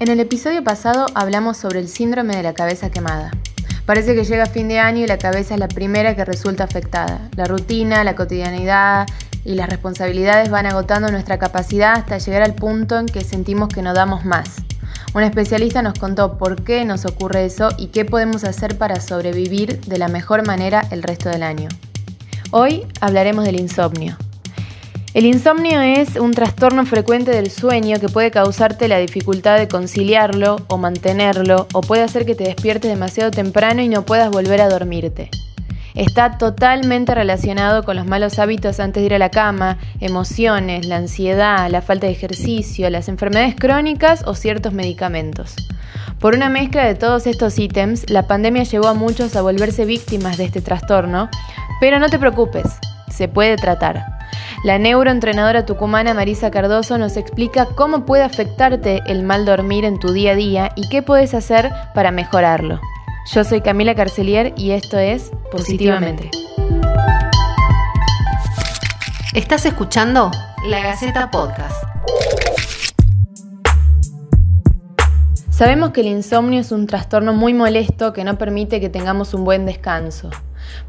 En el episodio pasado hablamos sobre el síndrome de la cabeza quemada. Parece que llega fin de año y la cabeza es la primera que resulta afectada. La rutina, la cotidianidad y las responsabilidades van agotando nuestra capacidad hasta llegar al punto en que sentimos que no damos más. Un especialista nos contó por qué nos ocurre eso y qué podemos hacer para sobrevivir de la mejor manera el resto del año. Hoy hablaremos del insomnio. El insomnio es un trastorno frecuente del sueño que puede causarte la dificultad de conciliarlo o mantenerlo o puede hacer que te despiertes demasiado temprano y no puedas volver a dormirte. Está totalmente relacionado con los malos hábitos antes de ir a la cama, emociones, la ansiedad, la falta de ejercicio, las enfermedades crónicas o ciertos medicamentos. Por una mezcla de todos estos ítems, la pandemia llevó a muchos a volverse víctimas de este trastorno, pero no te preocupes, se puede tratar. La neuroentrenadora tucumana Marisa Cardoso nos explica cómo puede afectarte el mal dormir en tu día a día y qué puedes hacer para mejorarlo. Yo soy Camila Carcelier y esto es Positivamente. Estás escuchando La Gaceta Podcast. Sabemos que el insomnio es un trastorno muy molesto que no permite que tengamos un buen descanso.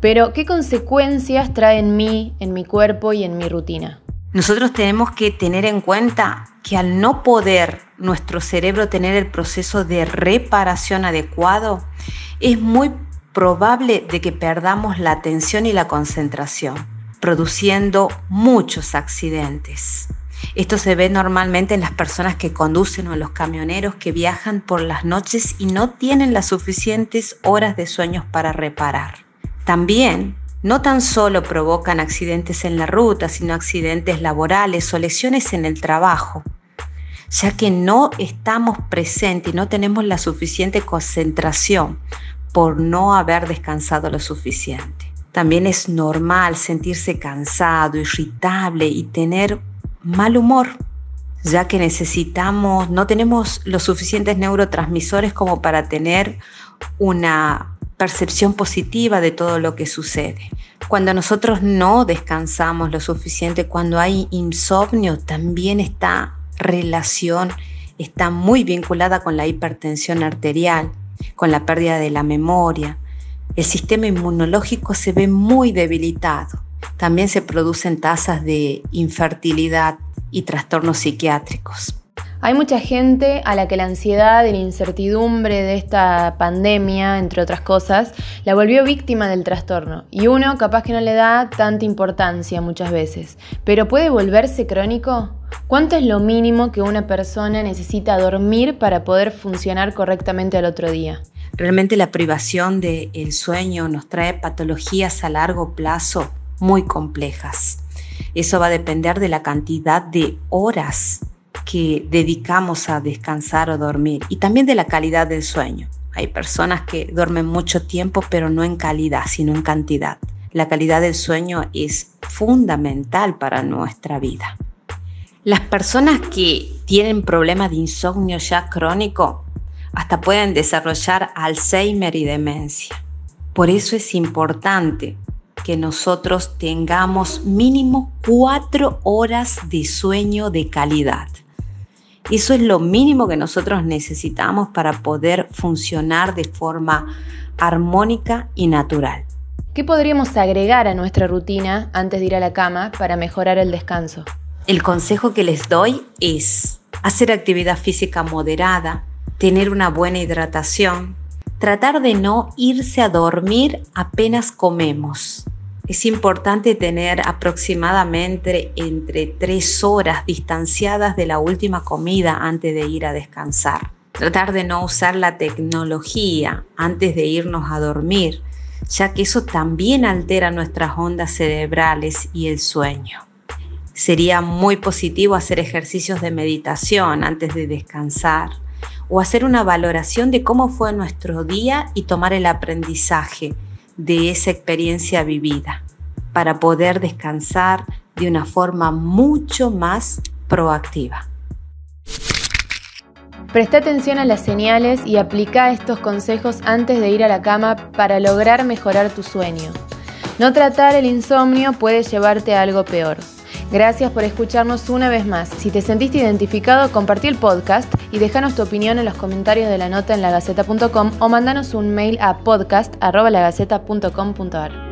Pero, ¿qué consecuencias trae en mí, en mi cuerpo y en mi rutina? Nosotros tenemos que tener en cuenta que al no poder nuestro cerebro tener el proceso de reparación adecuado, es muy probable de que perdamos la atención y la concentración, produciendo muchos accidentes. Esto se ve normalmente en las personas que conducen o en los camioneros que viajan por las noches y no tienen las suficientes horas de sueños para reparar. También no tan solo provocan accidentes en la ruta, sino accidentes laborales o lesiones en el trabajo, ya que no estamos presentes y no tenemos la suficiente concentración por no haber descansado lo suficiente. También es normal sentirse cansado, irritable y tener mal humor, ya que necesitamos, no tenemos los suficientes neurotransmisores como para tener una percepción positiva de todo lo que sucede. Cuando nosotros no descansamos lo suficiente, cuando hay insomnio, también esta relación está muy vinculada con la hipertensión arterial, con la pérdida de la memoria. El sistema inmunológico se ve muy debilitado. También se producen tasas de infertilidad y trastornos psiquiátricos. Hay mucha gente a la que la ansiedad y la incertidumbre de esta pandemia, entre otras cosas, la volvió víctima del trastorno. Y uno capaz que no le da tanta importancia muchas veces. Pero ¿puede volverse crónico? ¿Cuánto es lo mínimo que una persona necesita dormir para poder funcionar correctamente al otro día? Realmente la privación del sueño nos trae patologías a largo plazo muy complejas. Eso va a depender de la cantidad de horas que dedicamos a descansar o dormir y también de la calidad del sueño. Hay personas que duermen mucho tiempo pero no en calidad, sino en cantidad. La calidad del sueño es fundamental para nuestra vida. Las personas que tienen problemas de insomnio ya crónico hasta pueden desarrollar Alzheimer y demencia. Por eso es importante que nosotros tengamos mínimo cuatro horas de sueño de calidad. Eso es lo mínimo que nosotros necesitamos para poder funcionar de forma armónica y natural. ¿Qué podríamos agregar a nuestra rutina antes de ir a la cama para mejorar el descanso? El consejo que les doy es hacer actividad física moderada, tener una buena hidratación, tratar de no irse a dormir apenas comemos. Es importante tener aproximadamente entre tres horas distanciadas de la última comida antes de ir a descansar. Tratar de no usar la tecnología antes de irnos a dormir, ya que eso también altera nuestras ondas cerebrales y el sueño. Sería muy positivo hacer ejercicios de meditación antes de descansar o hacer una valoración de cómo fue nuestro día y tomar el aprendizaje de esa experiencia vivida para poder descansar de una forma mucho más proactiva. Presta atención a las señales y aplica estos consejos antes de ir a la cama para lograr mejorar tu sueño. No tratar el insomnio puede llevarte a algo peor. Gracias por escucharnos una vez más. Si te sentiste identificado, compartí el podcast y déjanos tu opinión en los comentarios de la nota en lagaceta.com o mandanos un mail a podcast.lagaceta.com.ar.